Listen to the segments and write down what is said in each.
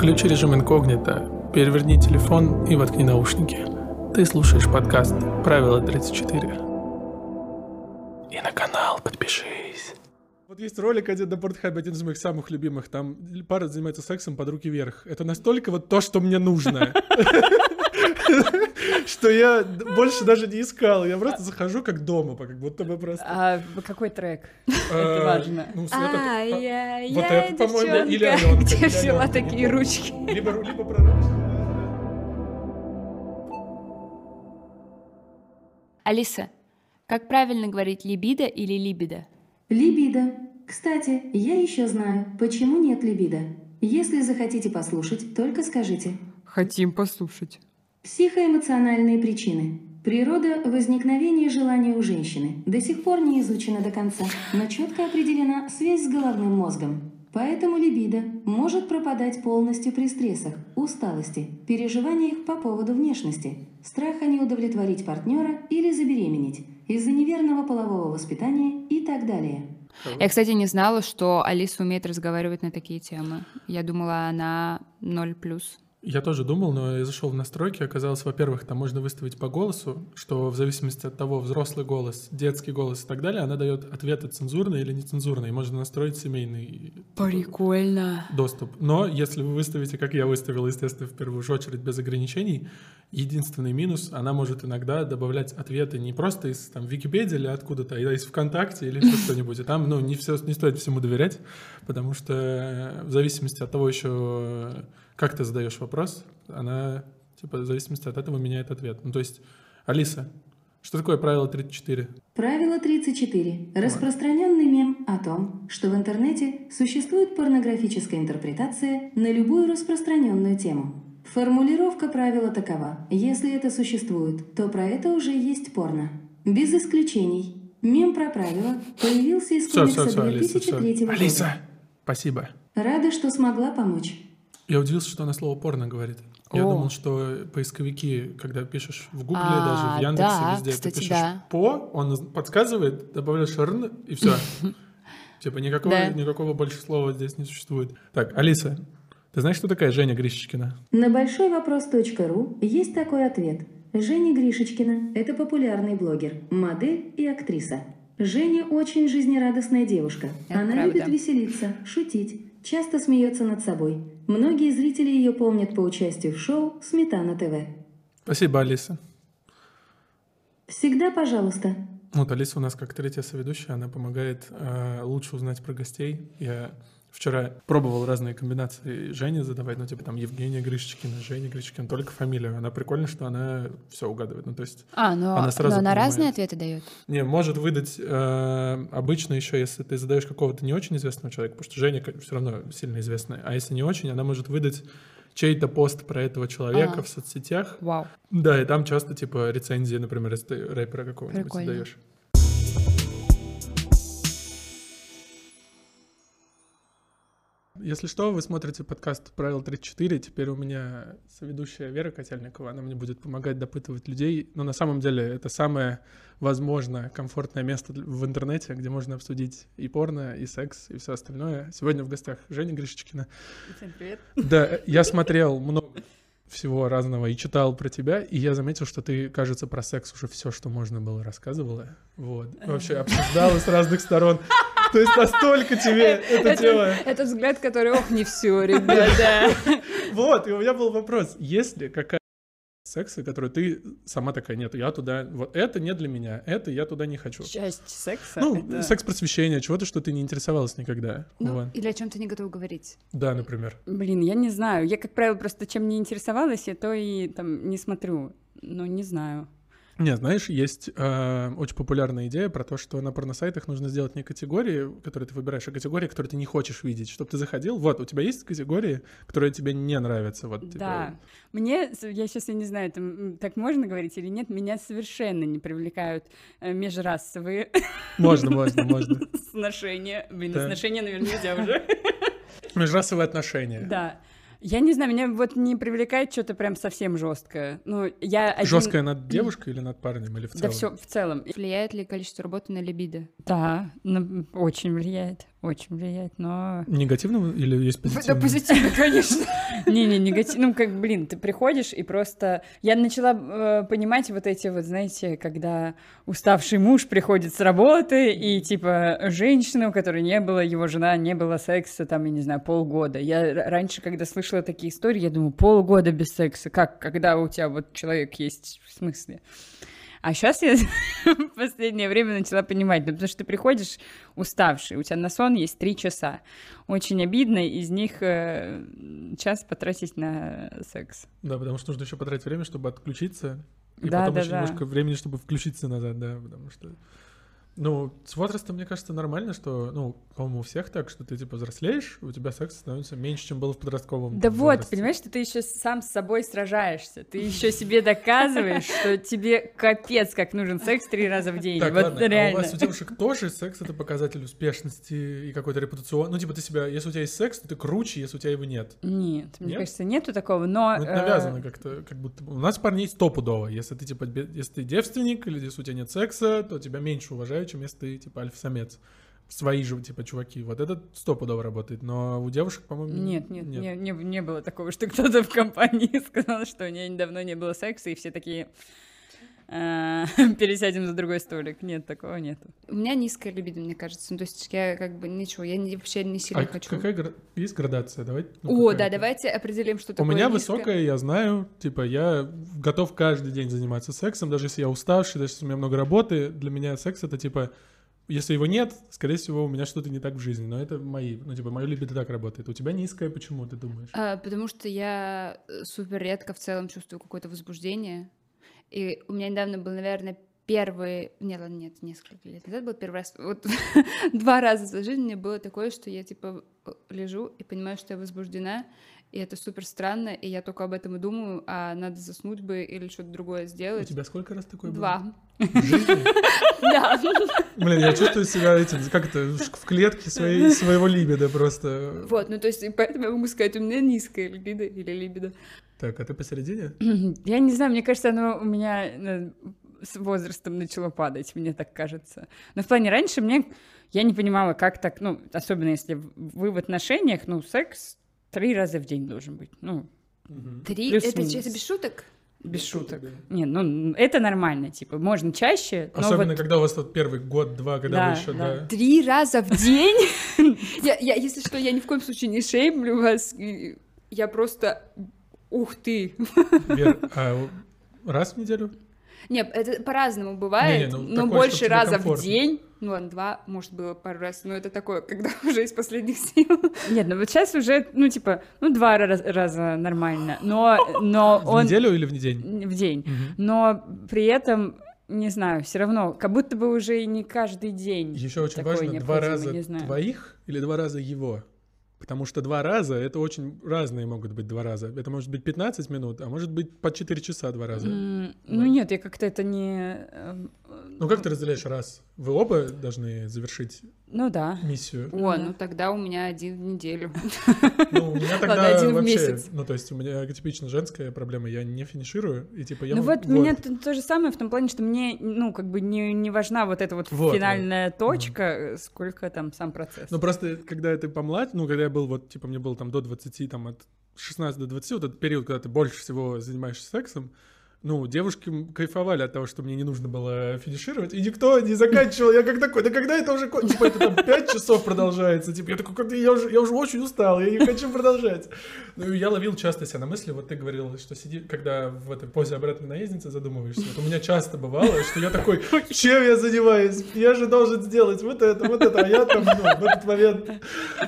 Включи режим инкогнито, переверни телефон и воткни наушники. Ты слушаешь подкаст «Правило 34». И на канал подпишись. Вот есть ролик один на Портхабе, один из моих самых любимых. Там пара занимается сексом под руки вверх. Это настолько вот то, что мне нужно. Что я больше даже не искал. Я просто захожу как дома, как будто бы просто. А какой трек? Э, Это важно. Ну, А, этот- я, а, я Вот это, по-моему, или Аленка. где взяла такие ручки. Либо, либо пророчество. Алиса, как правильно говорить либидо или либидо? Либидо. Кстати, я еще знаю, почему нет либидо. Если захотите послушать, только скажите. Хотим послушать. Психоэмоциональные причины. Природа возникновения желания у женщины до сих пор не изучена до конца, но четко определена связь с головным мозгом. Поэтому либидо может пропадать полностью при стрессах, усталости, переживаниях по поводу внешности, страха не удовлетворить партнера или забеременеть, из-за неверного полового воспитания и так далее. Я, кстати, не знала, что Алиса умеет разговаривать на такие темы. Я думала, она ноль плюс. Я тоже думал, но я зашел в настройки, оказалось, во-первых, там можно выставить по голосу, что в зависимости от того, взрослый голос, детский голос и так далее, она дает ответы цензурные или нецензурные, можно настроить семейный Прикольно. доступ. Но если вы выставите, как я выставил, естественно, в первую же очередь без ограничений, единственный минус, она может иногда добавлять ответы не просто из там, Википедии или откуда-то, а из ВКонтакте или еще что-нибудь. И там, ну, не, все, не стоит всему доверять, потому что в зависимости от того еще, как ты задаешь вопрос, она, типа, в зависимости от этого меняет ответ. Ну, то есть, Алиса, что такое правило 34? Правило 34. Распространенный мем о том, что в интернете существует порнографическая интерпретация на любую распространенную тему. Формулировка правила такова. Если это существует, то про это уже есть порно. Без исключений. Мем про правила появился из комикса все, все, Алиса, все. 2003 года. Алиса, спасибо. Рада, что смогла помочь. Я удивился, что она слово порно говорит. Я О. думал, что поисковики, когда пишешь в Гугле, А, даже в Яндексе, да, везде, кстати, ты пишешь да. по, он подсказывает, добавляешь рн, и все. Типа никакого, Да. никакого больше слова здесь не существует. Так, Алиса, ты знаешь, кто такая Женя Гришечкина? На большой вопрос.ру есть такой ответ. Женя Гришечкина – это популярный блогер, модель и актриса. Женя очень жизнерадостная девушка. Это Она правда. любит веселиться, шутить, часто смеется над собой. Многие зрители ее помнят по участию в шоу «Сметана ТВ». Спасибо, Алиса. Всегда пожалуйста. Вот Алиса у нас как третья соведущая, она помогает э, лучше узнать про гостей. Я вчера пробовал разные комбинации Жени задавать, ну типа там Евгения Гришечкина, Женя Гришечкина, только фамилию. Она прикольно, что она все угадывает. Ну то есть А, но Она сразу но она понимает. разные ответы дает. Не, может выдать э, обычно еще, если ты задаешь какого-то не очень известного человека, потому что Женя все равно сильно известная, а если не очень, она может выдать чей-то пост про этого человека Ага. в соцсетях. Вау. Да, и там часто типа рецензии, например, если ты рэпера какого-нибудь Прикольно. задаешь. Если что, вы смотрите подкаст «Правило 34». Теперь у меня соведущая Вера Котельникова. Она мне будет помогать допытывать людей. Но на самом деле это самое, возможно, комфортное место в интернете, где можно обсудить и порно, и секс, и все остальное. Сегодня в гостях Женя Гришечкина. Всем привет. Да, я смотрел много всего разного и читал про тебя, и я заметил, что ты, кажется, про секс уже все, что можно было, рассказывала. Вот. Вообще обсуждала с разных сторон. То есть настолько тебе эта тема... Это взгляд, который, ох, не все, ребята. Вот, и у меня был вопрос. Есть ли какая секса, которую ты сама такая, нет, я туда... Вот это не для меня, это я туда не хочу. Часть секса. Ну, это- секс-просвещение, чего-то, что ты не интересовалась никогда. Ну, Вот. или о чем ты не готов говорить. Да, например. Блин, я не знаю. Я, как правило, просто чем не интересовалась, я то и там не смотрю. Ну, не знаю. Не, знаешь, есть э, очень популярная идея про то, что на порносайтах нужно сделать не категории, которые ты выбираешь, а категории, которые ты не хочешь видеть, чтобы ты заходил. Вот, у тебя есть категории, которые тебе не нравятся. Вот, типа, Да. Мне, я сейчас, я не знаю, там, м, так можно говорить или нет, меня совершенно не привлекают э, межрасовые Можно, можно, можно. сношения. Блин, Да. сношения, наверное, нельзя уже. Межрасовые отношения. Да. Я не знаю, меня вот не привлекает что-то прям совсем жесткое. Ну, я один- Жесткая над девушкой или над парнем, или в Да целом? все в целом. Влияет ли количество работы на либидо? Да, очень влияет, очень влияет, но... Негативного или есть Да позитивного? позитивно, конечно. Не-не, негатив. Ну, как, блин, ты приходишь и просто... Я начала э, понимать вот эти вот, знаете, когда уставший муж приходит с работы, и, типа, женщина, у которой не было, его жена, не было секса, там, я не знаю, полгода. Я раньше, когда слышала такие истории, я думаю, полгода без секса. Как, когда у тебя вот человек есть, в смысле? А сейчас я в последнее время начала понимать, да, потому что ты приходишь уставший, у тебя на сон есть три часа. Очень обидно из них э, час потратить на секс. Да, потому что нужно еще потратить время, чтобы отключиться. И Да, потом да, еще да. немножко времени, чтобы включиться назад, да, потому что... Ну, с возрастом, мне кажется, нормально, что, ну, по-моему, у всех так, что ты, типа, взрослеешь, у тебя секс становится меньше, чем было в подростковом Да там, вот, возрасте. понимаешь, что ты еще сам с собой сражаешься. Ты еще себе доказываешь, что тебе капец, как нужен секс три раза в день. Так, вот ладно, а реально. у вас у девушек тоже секс — это показатель успешности и какой-то репутацион... Ну, типа, ты себя... Если у тебя есть секс, то ты круче, если у тебя его нет. Нет, мне Нет? кажется, нету такого, но... Ну, это навязано как-то, как будто... У нас парней стопудово. Если ты, типа, если ты девственник или если у тебя нет секса, то тебя меньше уважают, чем если ты, типа, альфа-самец. Свои же, типа, чуваки. Вот это стопудово работает. Но у девушек, по-моему... Нет, нет, Не, не, не было такого, что кто-то в компании сказал, что у нее давно не было секса, и все такие «А, пересядем за другой столик. Нет, такого нету. У меня низкая либидо, мне кажется. Ну, то есть я как бы ничего, я не- вообще не сильно А хочу. какая гра- есть градация? Давай. ну, О, да, это? давайте определим, что У такое меня низкая. высокая, я знаю, типа, я готов каждый день заниматься сексом, даже если я уставший, даже если у меня много работы, для меня секс это, типа, если его нет, скорее всего, у меня что-то не так в жизни, но это мои, ну, типа, мое либидо так работает. У тебя низкая, почему, ты думаешь? А, потому что я э, супер редко в целом чувствую какое-то возбуждение. И у меня недавно был, наверное, первый... Нет, ладно, нет, несколько лет назад был первый раз. Вот два раза за жизнь мне было такое, что я, типа, лежу и понимаю, что я возбуждена, и это супер странно, и я только об этом и думаю, а надо заснуть бы или что-то другое У сделать. тебя сколько раз такое было? Два. В жизни? Да. Блин, я чувствую себя этим, как это, в клетке своей, своего либидо просто. Вот, ну то есть, поэтому я могу сказать, у меня низкая либидо или либидо. Так, а ты посередине? Я не знаю, мне кажется, оно у меня э, с возрастом начало падать, мне так кажется. Но в плане раньше мне... Я не понимала, как так, ну, особенно если вы в отношениях, ну, секс три раза в день должен быть. Ну, Три? Плюс-минус. Это, это без шуток? без шуток. да. Не, ну, это нормально, типа, можно чаще, но Особенно, вот- когда у вас тут первый год-два, когда Да, вы еще, да. да. Три раза в день? Я, я, если что, я ни в коем случае не шеймлю вас. Я просто... Ух ты. Вер, а раз в неделю? Нет, это по-разному бывает, ну, но такое, больше раза в день. Ну ладно, два, может, было пару раз, но это такое, когда уже из последних сил. Нет, ну вот сейчас уже, ну, типа, ну, два раз- раза нормально, но, но В он... неделю или в день? В день. Мгм. Но при этом, не знаю, все равно, как будто бы уже и не каждый день. Еще очень такое важно, два раза не знаю. твоих или два раза его? Потому что два раза — это очень разные могут быть два раза. Это может быть 15 минут, а может быть по 4 часа два раза. М, Ну нет, я как-то это не... Ну как ты разделяешь раз? Вы оба должны завершить Ну да. миссию? О, ну тогда у меня один в неделю. Ну, у меня Ладно, тогда один в вообще... месяц. Ну, то есть у меня типично женская проблема, я не финиширую, и типа я... ну вот, у меня то, то же самое в том плане, что мне, ну, как бы не, не важна вот эта вот, Вот, финальная точка, э, сколько там сам процесс. Ну, просто, когда ты помладь, ну, когда я был, вот, типа, мне было там до 20, там, от 16 до 20, вот этот период, когда ты больше всего занимаешься сексом, ну, девушки кайфовали от того, что мне не нужно было финишировать, и никто не заканчивал. Я как такой, да когда это уже, кон- типа, это там 5 часов продолжается, типа, я такой, «Когда я уже, я уже очень устал, я не хочу продолжать. Ну, и я ловил часто себя на мысли, вот ты говорил, что сиди, когда в этой позе обратной наездницы задумываешься, вот у меня часто бывало, что я такой, чем я занимаюсь? Я же должен сделать вот это, вот это, а я там, ну, в этот момент,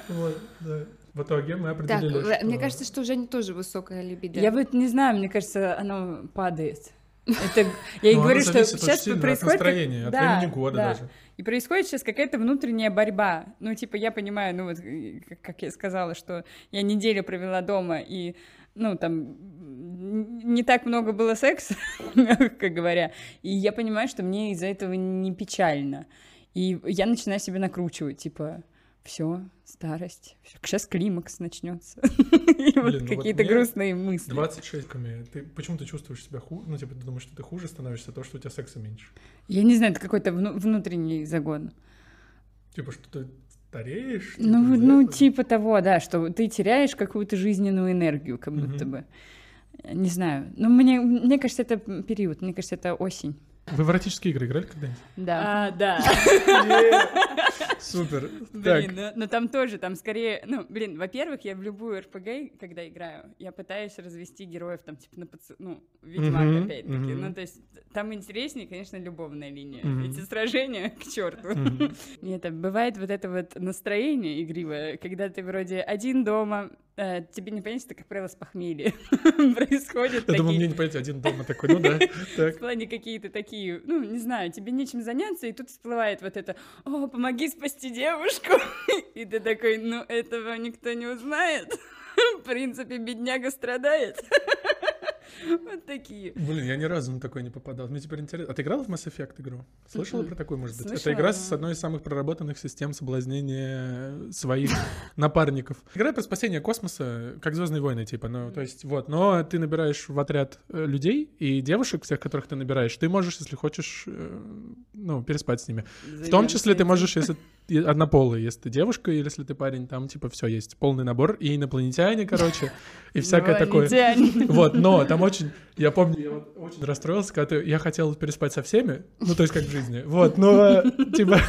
вот, да. В итоге мы Так, определили, э, что- мне кажется, что у Жени тоже высокая либидо. Я вот не знаю, мне кажется, оно падает. Это, я и Ну, говорю, что сейчас от происходит... как- настроения, от Да, времени года да. даже. И происходит сейчас какая-то внутренняя борьба. Ну, типа, я понимаю, ну, вот, э, как- как я сказала, что я неделю провела дома, и, ну, там, не так много было секса, мягко говоря. И я понимаю, что мне из-за этого не печально. И я начинаю себя накручивать, типа, все, старость, сейчас климакс начнется. И вот Блин, ну вот какие-то грустные мысли. 26 ками. Ты почему ты чувствуешь себя хуже? Ну, типа, ты думаешь, что ты хуже становишься, то, что у тебя секса меньше. Я не знаю, это какой-то вну- внутренний загон. Типа, что ты стареешь. Ну, ну, типа того, да, что ты теряешь какую-то жизненную энергию, как будто бы. Не знаю. Ну, мне, мне кажется, это период, мне кажется, это осень. Вы в эротические игры играли когда-нибудь? Да. А, да. Супер. Блин, но там тоже, там скорее, ну, блин, во-первых, я в любую РПГ, когда играю, я пытаюсь развести героев там, типа, на паци... ну, Ведьмак, опять-таки. Ну, то есть там интереснее, конечно, любовная линия. Эти сражения, к черту. Нет, а бывает вот это вот настроение игривое, когда ты вроде один дома, тебе не понять, это, как правило, с похмелья происходит. Я такие- мне не понять, один дома такой, ну да. В плане какие-то такие, ну, не знаю, тебе нечем заняться, и тут всплывает вот это, о, помоги спасти девушку. И ты такой, ну, этого никто не узнает. В принципе, бедняга страдает. Вот такие. Блин, я ни разу на такой не попадал. Мне теперь интересно. А ты играла в Mass Effect игру? Слышала про такую, может быть? Это игра с но- одной из самых проработанных систем соблазнения своих напарников. Игра про спасение космоса, как Звездные войны, типа. Ну, то есть, вот. Но ты набираешь в отряд э, людей и девушек, всех, которых ты набираешь, ты можешь, если хочешь, э, ну, переспать с ними. В том числе ты можешь, если однополый, если ты девушка или если ты парень, там типа все есть, полный набор и инопланетяне, короче, и всякое такое. Вот, но там очень, я помню, я вот очень расстроился, когда ты- я хотел переспать со всеми, ну то есть как в жизни, вот, но типа,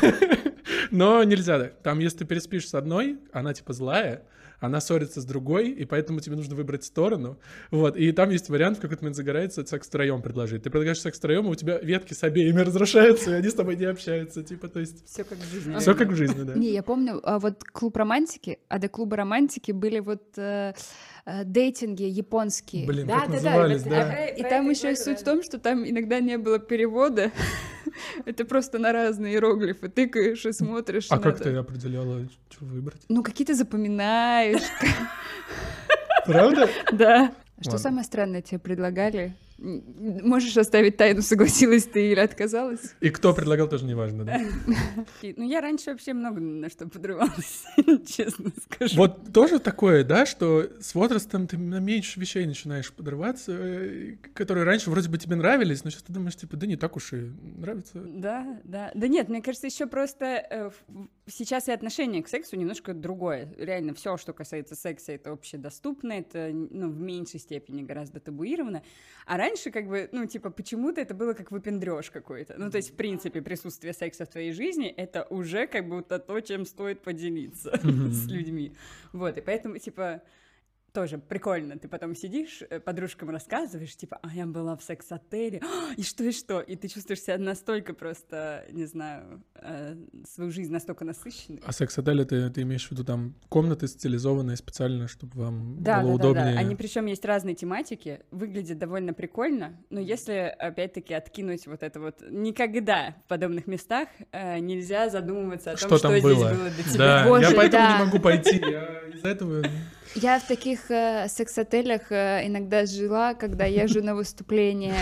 но нельзя, да. там если ты переспишь с одной, она типа злая, она ссорится с другой, и поэтому тебе нужно выбрать сторону. Вот, и там есть вариант, в какой-то момент загорается секс втроем предложить. Ты предлагаешь секс втроем, и у тебя ветки с обеими разрушаются, и они с тобой не общаются, типа, то есть Все как в жизни. все как в жизни, да. Не, я помню, а вот клуб романтики, а до клуба романтики были вот э, э, дейтинги японские. Блин, Да, как да, да, да. И там еще суть в том, что там иногда не было перевода. Это просто на разные иероглифы. Тыкаешь и смотришь. А как ты определяла, что выбрать? Ну, какие-то запоминаешь. Правда? Да. Что самое странное тебе предлагали? Можешь оставить тайну, согласилась ты или отказалась? И кто предлагал, тоже не важно, да? Ну, я раньше вообще много на что подрывалась, честно скажу. Вот тоже такое, да, что с возрастом ты на меньше вещей начинаешь подрываться, э, которые раньше вроде бы тебе нравились, но сейчас ты думаешь, типа, да не так уж и нравится. Да, да. Да нет, мне кажется, еще просто э, сейчас и отношение к сексу немножко другое. Реально, все, что касается секса, это общедоступно, это ну, в меньшей степени гораздо табуировано. А раньше, как бы, ну, типа, почему-то это было как выпендреж какой-то. Ну, то есть, в принципе, присутствие секса в твоей жизни это уже как будто то, чем стоит поделиться с людьми. Вот, и поэтому, типа, тоже прикольно. Ты потом сидишь, э, подружкам рассказываешь, типа, а я была в секс-отеле, «А, и что, и что? И ты чувствуешь себя настолько просто, не знаю, э, свою жизнь настолько насыщенной. А секс-отель, ты, ты имеешь в виду там комнаты стилизованные специально, чтобы вам Да, было да, да, удобнее? да. Они причем есть разные тематики, выглядят довольно прикольно, но если опять-таки откинуть вот это вот, никогда в подобных местах э, нельзя задумываться о том, Что что, там здесь было? было до тебя. Да, Боже, я поэтому да. не могу пойти. Я из-за этого... Я в таких э, секс-отелях э, иногда жила, когда езжу на выступления.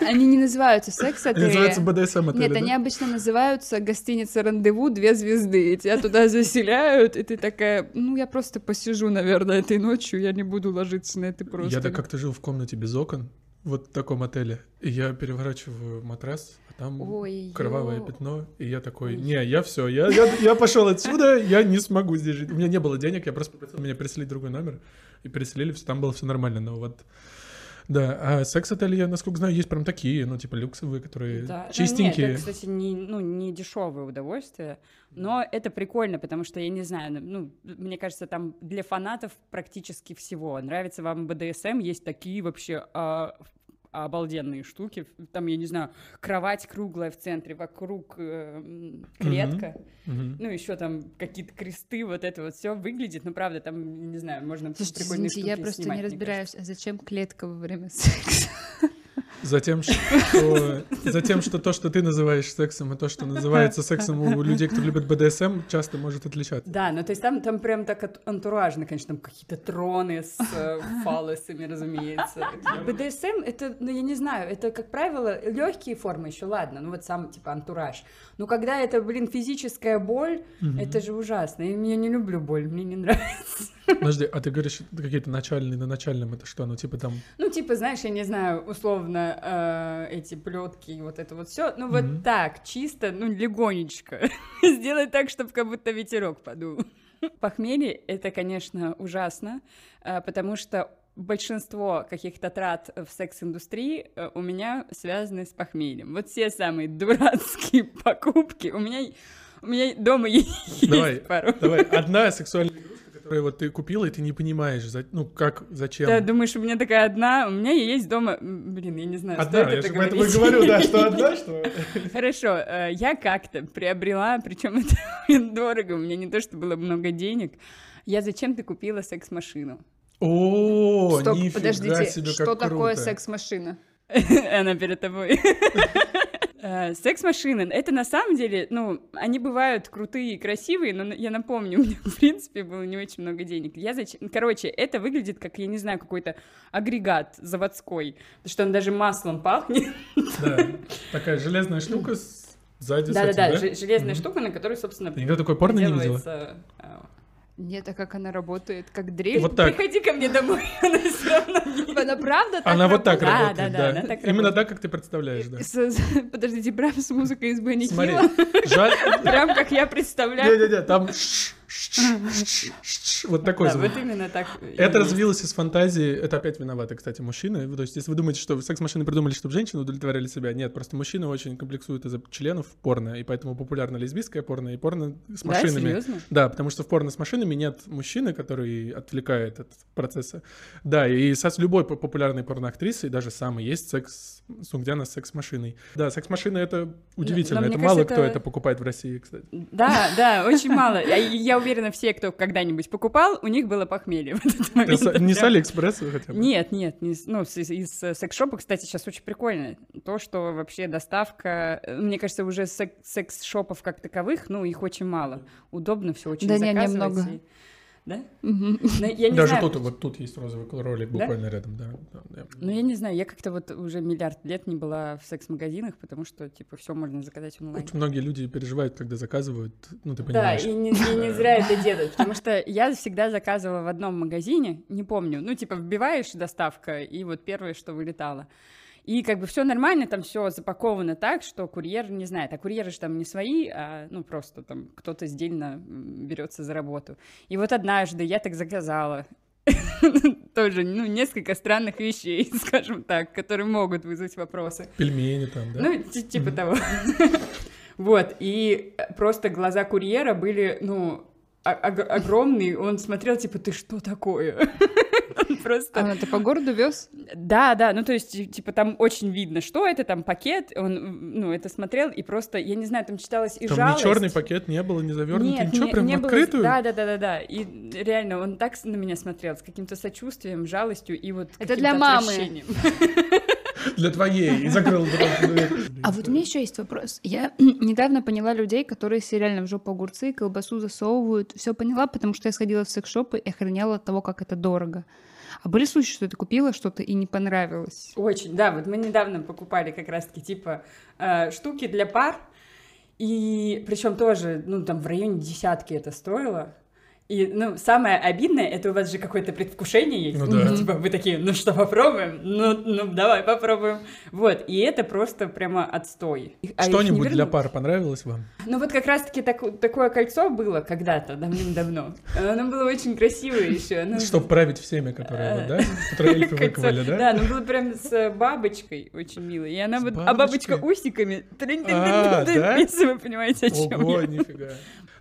Они не называются секс-отели. называются БДСМ отели, Нет, да? они обычно называются гостиница «Рандеву» две звезды. И тебя туда заселяют, и ты такая, ну, я просто посижу, наверное, этой ночью, я не буду ложиться на это просто. Я так как-то жил в комнате без окон, вот в таком отеле, и я переворачиваю матрас, а там Ой, кровавое ё. пятно, и я такой, не, я все, я, я, я пошел отсюда, я не смогу здесь жить. У меня не было денег, я просто попросил меня переселить другой номер, и переселили, там было все нормально, но вот... Да, а секс-отели, я, насколько знаю, есть прям такие, ну, типа люксовые, которые Да. Ну, чистенькие. нет, это, кстати, не, ну, не дешевое удовольствие, но это прикольно, потому что, я не знаю, ну, мне кажется, там для фанатов практически всего. Нравится вам БДСМ, есть такие вообще а, обалденные штуки. Там, я не знаю, кровать круглая в центре, вокруг э, клетка. Мгм. Ну, еще там какие-то кресты, вот это вот все выглядит. Ну, правда, там, не знаю, можно Слушайте, прикольные извините, я штуки просто снимать, не разбираюсь, а зачем клетка во время секса? Затем, что, затем, что то, что ты называешь сексом, и то, что называется сексом у людей, кто любит БДСМ, часто может отличаться. Да, ну то есть там, там прям так антуражно, конечно, там какие-то троны с э, фалосами, разумеется. БДСМ это, ну я не знаю, это, как правило, легкие формы еще, ладно, ну вот сам типа антураж. Но когда это, блин, физическая боль, это же ужасно. И я не люблю боль, мне не нравится. Подожди, а ты говоришь, какие-то начальные, на начальном это что? Ну, типа там... Ну, типа, знаешь, я не знаю, условно, э, эти плетки и вот это вот все. Ну, вот Мгм. так, чисто, ну, легонечко. Сделать так, чтобы как будто ветерок подул. Похмелье — это, конечно, ужасно, э, потому что большинство каких-то трат в секс-индустрии э, у меня связаны с похмельем. Вот все самые дурацкие покупки. У меня, у меня дома есть Давай, пару. Давай, одна сексуальная игрушка, которую вот ты купила, и ты не понимаешь, за- ну, как, зачем. Да, думаешь, у меня такая одна, у меня есть дома, блин, я не знаю, Одна, стоит я это же поэтому и говорить. говорю, да, что одна, что... Хорошо, э, я как-то приобрела, причем это дорого, у меня не то, что было много денег. Я зачем-то купила секс-машину. О, Стоп, нифига подождите, себе, как что такое секс-машина? Она перед тобой. Э, Секс-машины, это на самом деле, ну, они бывают крутые и красивые, но я напомню, у меня, в принципе, было не очень много денег. Я зачем... Короче, это выглядит как, я не знаю, какой-то агрегат заводской, потому что он даже маслом пахнет. Да, такая железная штука с- сзади Да-да-да, да? же- железная штука, на которой, собственно, никогда такой порно не видела? Нет, а как она работает? Как дрель? Вот так. Приходи ко мне домой, она все равно не- Она правда так Она вот так работает, да, да. да, Именно работает. так, как ты представляешь, да. С- с- Подождите, прям с музыкой из Бенни Смотри, жаль... Прям как я представляю. Не-не-не, там вот такой звук. вот именно так. Это развилось из фантазии, это опять виноваты, кстати, мужчины. То есть, если вы думаете, что секс-машины придумали, чтобы женщины удовлетворяли себя, нет, просто мужчины очень комплексуют из-за членов в порно, и поэтому популярно лесбийское порно и порно с машинами. серьезно? Да, потому что в порно с машинами нет мужчины, который отвлекает от процесса. Да, и с любой по- популярной порноактрисой, даже самой, есть секс Сунгдяна с секс-машиной. Да, секс-машина это удивительно. но это мне мало кажется, кто это- это покупает в России, кстати. Да, да, очень мало. Я, я уверена, все, кто когда-нибудь покупал, у них было похмелье в этот Это момент. с- не с Алиэкспресса хотя бы? Нет, нет, не ну, из, из, э, секс-шопа, кстати, сейчас очень прикольно. То, что вообще доставка, э, мне кажется, уже сек- секс-шопов как таковых, ну, их очень мало. Удобно все очень Да не, заказывать. немного. и- Да? Мгм. Но я не Даже знаю, тут, вот тут есть розовый ролик Да? буквально рядом, да. да, да. Ну, я не знаю, я как-то вот уже миллиард лет не была в секс-магазинах, потому что, типа, все можно заказать онлайн. Очень многие люди переживают, когда заказывают, ну ты Да, понимаешь. и не, и не зря это делают, потому что я всегда заказывала в одном магазине, не помню, ну, типа, вбиваешь доставка, и вот первое, что вылетало. И как бы все нормально, там все запаковано так, что курьер не знает, а курьеры же там не свои, а ну просто там кто-то сдельно берется за работу. И вот однажды я так заказала тоже, ну, несколько странных вещей, скажем так, которые могут вызвать вопросы. Пельмени там, да? Ну, ти- типа того. Вот, и просто глаза курьера были, ну, огромные. Он смотрел, типа, ты что такое? Он Просто... А ты по городу вез? Да, да, ну то есть, ти- типа, там очень видно, что это, там пакет, он, ну, это смотрел, и просто, я не знаю, там читалось и Там жалость. ни черный пакет не было, не завернутый, Нет, ничего, не- прям не в было- открытую. Да, да, да, да, да. И реально, он так на меня смотрел, с каким-то сочувствием, жалостью и вот Это для мамы. Для твоей. И закрыл. А вот у меня еще есть вопрос. Я недавно поняла людей, которые себе реально в жопу огурцы, колбасу засовывают. Все поняла, потому что я сходила в секс-шоп и охраняла от того, как это дорого. А были случаи, что ты купила что-то и не понравилось? Очень, да, вот мы недавно покупали как раз-таки типа э, штуки для пар, и причем тоже, ну, там в районе десятки это стоило. И, ну, самое обидное, это у вас же какое-то предвкушение есть. Ну да. Типа вы такие, ну что, попробуем? Ну, ну, давай попробуем. Вот, и это просто прямо отстой. А Что-нибудь для пар понравилось вам? Ну вот как раз-таки так- такое кольцо было когда-то, давным-давно. Оно было очень красивое еще. Чтобы править всеми, которые, вот, да? Которые эльфы Э, выковали, да? Да, оно было прям с бабочкой очень мило. И она вот, а бабочка усиками. А? Если вы понимаете, о чем Ого, я. нифига.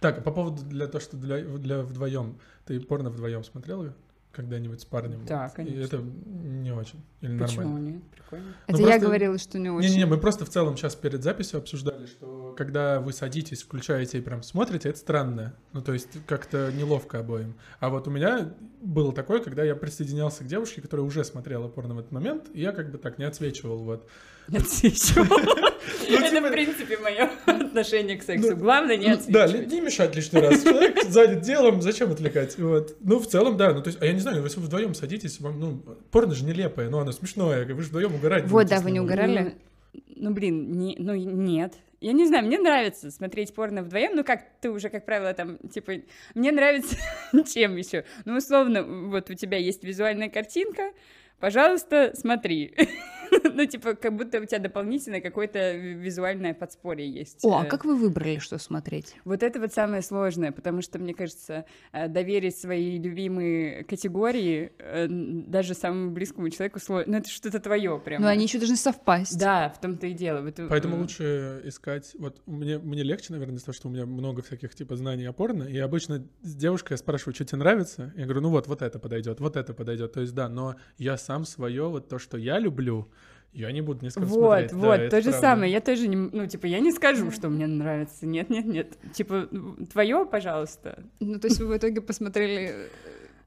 Так, по поводу для того, что для, для вдвоем. Ты порно вдвоем смотрела когда-нибудь с парнем? Да, И конечно. это не очень. Или Почему нормально? нет? Прикольно. Это Ну, я просто- говорила, что не очень. Не-не-не, мы просто в целом сейчас перед записью обсуждали, что когда вы садитесь, включаете и прям смотрите, это странно. Ну, то есть как-то неловко обоим. А вот у меня было такое, когда я присоединялся к девушке, которая уже смотрела порно в этот момент, и я как бы так не отсвечивал, вот. Отсвечивал. Ну, Это, типа- в принципе, мое отношение к сексу. Главное не Ну, Да, отсвечивать. не мешать лишний раз. Человек занят делом, зачем отвлекать? Вот. Ну, в целом, да. Ну, то есть, а я не знаю, если вы вдвоем садитесь, вам, ну, порно же нелепое, но оно смешное, вы же вдвоем угорать Вот, да, вы не угорали? Ну, ну, блин, не, ну нет. Я не знаю, мне нравится смотреть порно вдвоем, ну как ты уже, как правило, там, типа, мне нравится чем еще. Ну, условно, вот у тебя есть визуальная картинка, пожалуйста, смотри. Ну, типа, как будто у тебя дополнительно какое-то ви- визуальное подспорье есть. О, а Э, как вы выбрали, что смотреть? Вот это вот самое сложное, потому что, мне кажется, э, доверить свои любимые категории э, даже самому близкому человеку сложно. Ну, это что-то твое прям. Но они еще должны совпасть. Да, в том-то и дело. Вот, Поэтому лучше искать... Вот мне, мне легче, наверное, из-за того, что у меня много всяких типа знаний о порно, и обычно с девушкой я спрашиваю, что тебе нравится, я говорю, ну вот, вот это подойдет, вот это подойдет. То есть да, но я сам свое, вот то, что я люблю, я не буду несколько Вот, смотреть. Да, вот, это то же правда. самое. Я тоже не, ну, типа, я не скажу, что мне нравится. Нет, нет, нет. Типа, твое, пожалуйста. Ну, то есть вы в итоге посмотрели э,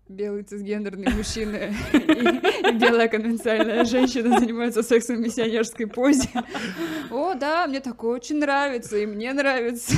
белый цисгендерный мужчина и, и белая конвенциальная женщина занимаются сексом в миссионерской позе. О, да, мне такое очень нравится, и мне нравится.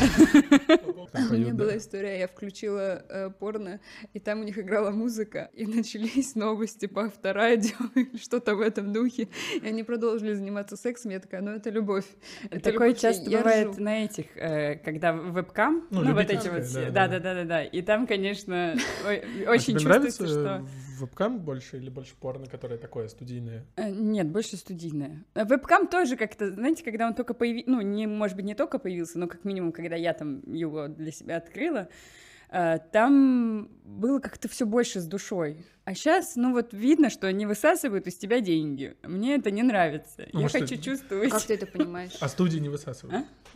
Там У меня была история, я включила э, порно, и там у них играла музыка, и начались новости по авторадио что-то в этом духе, и они продолжили заниматься сексом, я такая, ну это любовь. Это Такое любовь, часто я бывает ржу. на этих, э, когда вебкам, Ну, ну, вот эти вот, все- да, да, да, да, да, да, да. И там, конечно, А очень чувствуется, нравится что... вебкам больше или больше порно, которое такое студийное? Э, Нет, больше студийная. Э, Вебкам тоже как-то, знаете, когда он только появился, ну, не, может быть, не только появился, но как минимум, когда я там его для себя открыла, э, там было как-то все больше с душой. А сейчас, ну вот видно, что они высасывают из тебя деньги. Мне это не нравится. Ну, я может, хочу это- чувствовать. Как ты это понимаешь? А студии не высасывают? А?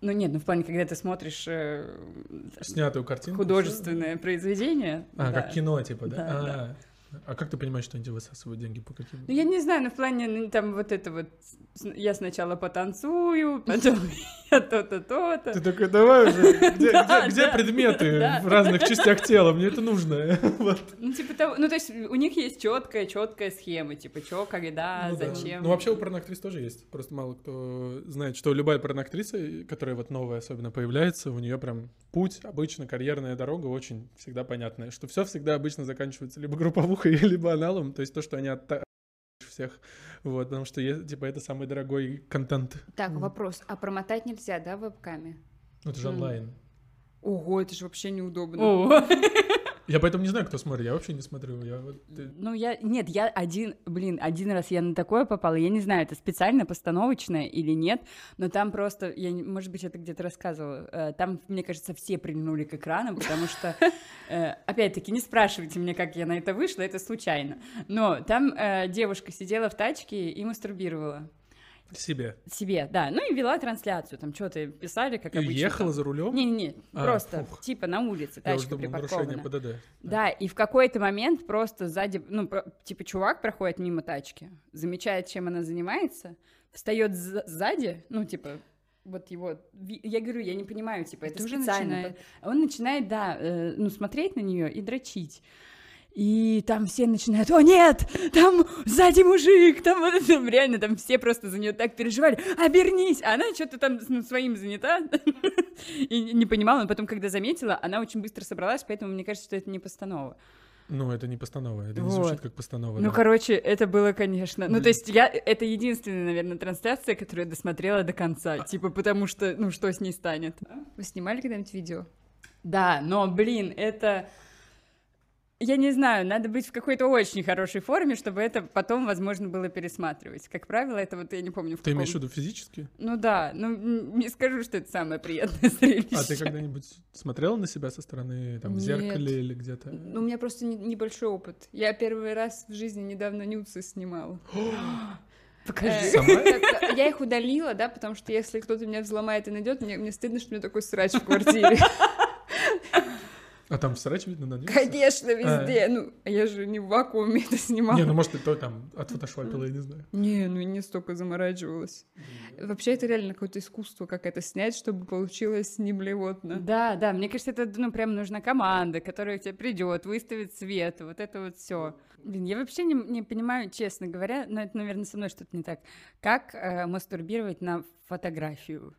Ну нет, ну в плане, когда ты смотришь э, Снятую картинку? художественное произведение. А, да. как кино, типа, да? Да, а, да. А как ты понимаешь, что они высасывают деньги по каким? Ну, я не знаю, но в плане, ну, там вот это вот, я сначала потанцую, потом я то-то, то-то. Ты такой, давай уже, где, Да, где- где да, предметы да. в разных частях тела? Мне это нужно. Вот. Ну, типа того, ну, то есть у них есть четкая, четкая схема, типа, что, когда, Ну зачем. Ну, вообще у порноактрис тоже есть. Просто мало кто знает, что любая порноактриса, которая вот новая особенно появляется, у нее прям путь, обычно карьерная дорога очень всегда понятная, что все всегда обычно заканчивается либо групповухой, либо аналом, то есть то, что они от всех, вот, потому что, типа, это самый дорогой контент. Так, вопрос, а промотать нельзя, да, в вебкаме? Ну, это же онлайн. Ого, это же вообще неудобно. Я поэтому не знаю, кто смотрит, я вообще не смотрю. Я Ну, я, нет, я один, блин, один раз я на такое попала, я не знаю, это специально постановочное или нет, но там просто, я, может быть, это где-то рассказывала, э, там, мне кажется, все прильнули к экранам, потому что, э, опять-таки, не спрашивайте меня, как я на это вышла, это случайно, но там э, девушка сидела в тачке и мастурбировала себе. себе, да, ну и вела трансляцию, там что-то писали, как И обычно. ехала за рулем? Не-не-не, А, просто, фух. типа, на улице, Я уже тачка думал, нарушение припаркована. ПДД. Да, и в какой-то момент просто сзади, ну, про- типа, чувак проходит мимо тачки, замечает, чем она занимается, встает за- сзади, ну, типа, вот его... Я говорю, я не понимаю, типа, это Тоже специально. начинает. Он начинает, да, э, ну, смотреть на нее и дрочить. И там все начинают, о нет, там сзади мужик, там вот это, реально, там все просто за нее так переживали, обернись, а она что-то там ну, своим занята, и не понимала, но потом, когда заметила, она очень быстро собралась, поэтому мне кажется, что это не постанова. Ну, это не постанова, это не Вот. звучит как постанова. Ну, да. короче, это было, конечно. Ну, то есть я... Это единственная, наверное, трансляция, которую я досмотрела до конца. Типа, потому что, ну, что с ней станет? Вы снимали когда-нибудь видео? Да, но, блин, это... Я не знаю, надо быть в какой-то очень хорошей форме, чтобы это потом возможно было пересматривать. Как правило, это вот я не помню в Ты каком... имеешь в виду физически? Ну да, ну не скажу, что это самое приятное зрелище. А ты когда-нибудь смотрела на себя со стороны, там, в зеркале или где-то? Ну, у меня просто не- небольшой опыт. Я первый раз в жизни недавно нюцы снимала. Покажи. Я их удалила, да, потому что если кто-то меня взломает и найдет, мне, мне стыдно, что у меня такой срач в квартире. А там срач видно на? Конечно, везде. Ну, а я же не в вакууме это снимала. Не, ну может ты то там отфотошопила, я не знаю. Не, ну не столько заморачивалась. Вообще это реально какое-то искусство, как это снять, чтобы получилось не блевотно. Да, да, мне кажется, это, ну, прям нужна команда, которая к тебе придет, выставит свет, вот это вот все. Блин, я вообще не, не понимаю, честно говоря, но это, наверное, со мной что-то не так. Как э, мастурбировать на фотографию?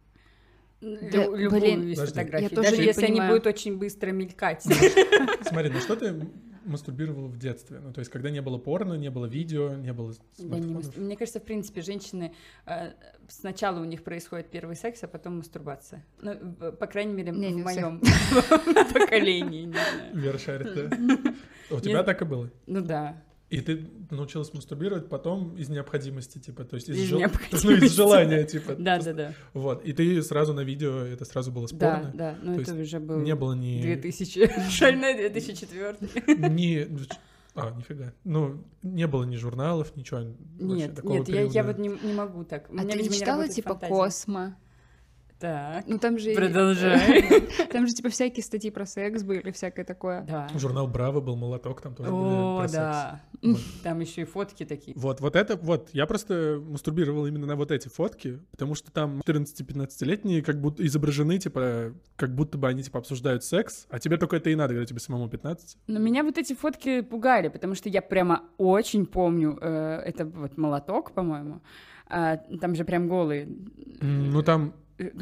Да, Лю- любую блин, из Подожди. фотографий. Я тоже Даже не если они понимаю. будут очень быстро мелькать. Смотри, ну что ты мастурбировала в детстве? Ну, то есть, когда не было порно, не было видео, не было не смартфонов? мас- Мне кажется, в принципе, женщины э, сначала у них происходит первый секс, а потом мастурбация. Ну, в- по крайней мере, Не, не в у всех. моем поколении. не знаю. Вера шарит, да? У тебя так и было? Ну да. И ты научилась мастурбировать потом из необходимости, типа, то есть из, Из жел- ну, из желания, типа. Да, да, да. Вот, и ты сразу на видео, это сразу было Да, спорно. да, но То это есть уже был Не было ни... 2000, шальной 2004. ни... А, нифига. Ну, не было ни журналов, ничего вообще Нет, такого нет, я, я вот не, не могу так. У А меня, ты не читала типа. Космо? Так, Ну там же... продолжай. Там же типа всякие статьи про секс были, всякое такое. Да. Журнал «Браво» был молоток, там тоже были О, про секс. да. Там еще и фотки такие. Вот, вот это, вот, я просто мастурбировал именно на вот эти фотки, потому что там 14-15-летние как будто изображены, типа, как будто бы они, типа, обсуждают секс, а тебе только это и надо, когда тебе самому 15. Но меня вот эти фотки пугали, потому что я прямо очень помню, э, это вот молоток, по-моему, а, там же прям голые. Ну, там